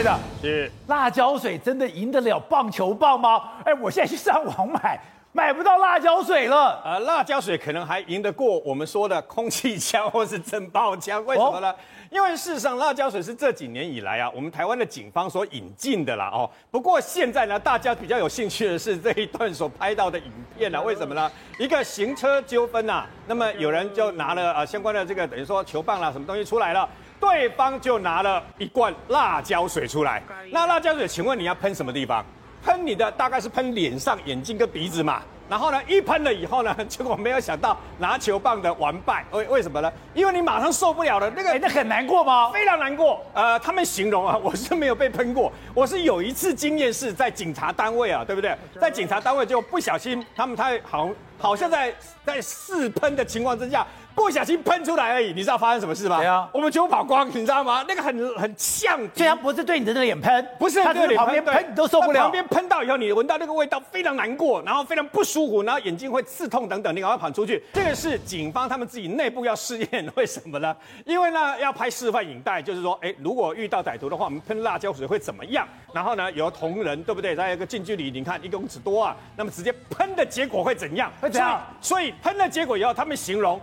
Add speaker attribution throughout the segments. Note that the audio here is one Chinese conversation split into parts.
Speaker 1: 对的，
Speaker 2: 是
Speaker 1: 辣椒水真的赢得了棒球棒吗？哎，我现在去上网买，买不到辣椒水了。
Speaker 2: 呃，辣椒水可能还赢得过我们说的空气枪或是震爆枪，为什么呢？哦、因为事实上，辣椒水是这几年以来啊，我们台湾的警方所引进的啦。哦，不过现在呢，大家比较有兴趣的是这一段所拍到的影片啊，为什么呢？一个行车纠纷呐，那么有人就拿了呃相关的这个等于说球棒啦，什么东西出来了。对方就拿了一罐辣椒水出来，那辣椒水，请问你要喷什么地方？喷你的大概是喷脸上、眼睛跟鼻子嘛。然后呢，一喷了以后呢，结果没有想到拿球棒的完败，为为什么呢？因为你马上受不了了，那个
Speaker 1: 那很难过吗？
Speaker 2: 非常难过。呃，他们形容啊，我是没有被喷过，我是有一次经验是在警察单位啊，对不对？在警察单位就不小心，他们他好好像在在试喷的情况之下。不小心喷出来而已，你知道发生什么事吗？对啊，我们全部跑光，你知道吗？那个很很呛，
Speaker 1: 虽然不是对你的脸喷，
Speaker 2: 不是对你
Speaker 1: 旁边喷，你都受不了。
Speaker 2: 旁边喷到以后，你闻到那个味道非常难过，然后非常不舒服，然后眼睛会刺痛等等，你赶快跑出去。这个是警方他们自己内部要试验，为什么呢？因为呢要拍示范影带，就是说，哎，如果遇到歹徒的话，我们喷辣椒水会怎么样？然后呢，有同仁对不对？在一个近距离，你看一公尺多啊，那么直接喷的结果会怎样？会怎样？所以喷了结果以后，他们形容。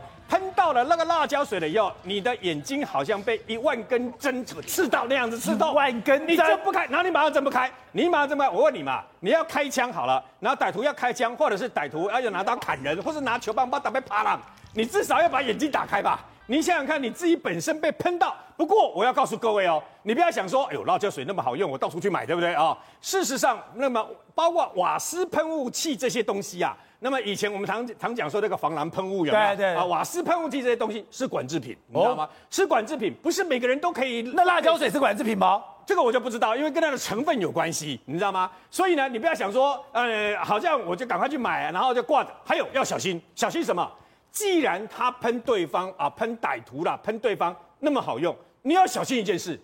Speaker 2: 喷到了那个辣椒水了以后，你的眼睛好像被一万根针刺到那样子刺痛，
Speaker 1: 一万根，
Speaker 2: 你睁不开，然后你马上睁不开，你马上睁不开。我问你嘛，你要开枪好了，然后歹徒要开枪，或者是歹徒要拿刀砍人，或是拿球棒把打被啪啦，你至少要把眼睛打开吧？你想想看，你自己本身被喷到。不过我要告诉各位哦，你不要想说，哎呦，辣椒水那么好用，我到处去买，对不对啊？哦，事实上，那么包括瓦斯喷雾器这些东西啊。那么以前我们常常讲说那个防狼喷雾有没有？
Speaker 1: 对对
Speaker 2: 啊，瓦斯喷雾器这些东西是管制品，你知道吗？哦、是管制品，不是每个人都可以。
Speaker 1: 那辣椒水是管制品吗？
Speaker 2: 这个我就不知道，因为跟它的成分有关系，你知道吗？所以呢，你不要想说，呃，好像我就赶快去买，然后就挂着。还有要小心，小心什么？既然他喷对方啊，喷歹徒啦，喷对方那么好用，你要小心一件事。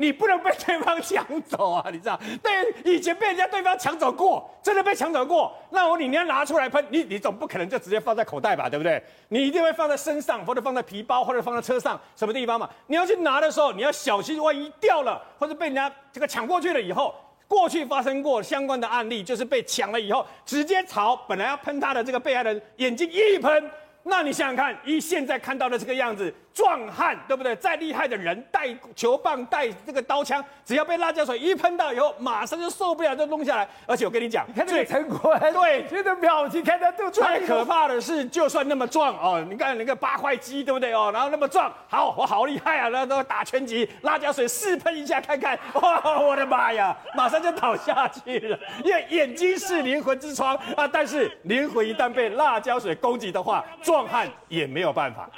Speaker 2: 你不能被对方抢走啊！你知道，对，以前被人家对方抢走过，真的被抢走过。那我你你要拿出来喷，你你总不可能就直接放在口袋吧，对不对？你一定会放在身上，或者放在皮包，或者放在车上，什么地方嘛？你要去拿的时候，你要小心，万一掉了，或者被人家这个抢过去了以后，过去发生过相关的案例，就是被抢了以后，直接朝本来要喷他的这个被害人眼睛一喷。那你想想看，以现在看到的这个样子，壮汉对不对？再厉害的人，带球棒、带这个刀枪，只要被辣椒水一喷到以后，马上就受不了，就弄下来。而且我跟你讲，
Speaker 1: 你看这个陈坤，
Speaker 2: 对，
Speaker 1: 这个表情，看他都
Speaker 2: 最可怕的是，就算那么壮哦，你看那个八块肌，对不对哦？然后那么壮，好，我好厉害啊！那都打拳击，辣椒水试喷一下看看，哇，我的妈呀，马上就倒下去了，因为眼睛是灵魂之窗啊！但是灵魂一旦被辣椒水攻击的话，壮汉也没有办法。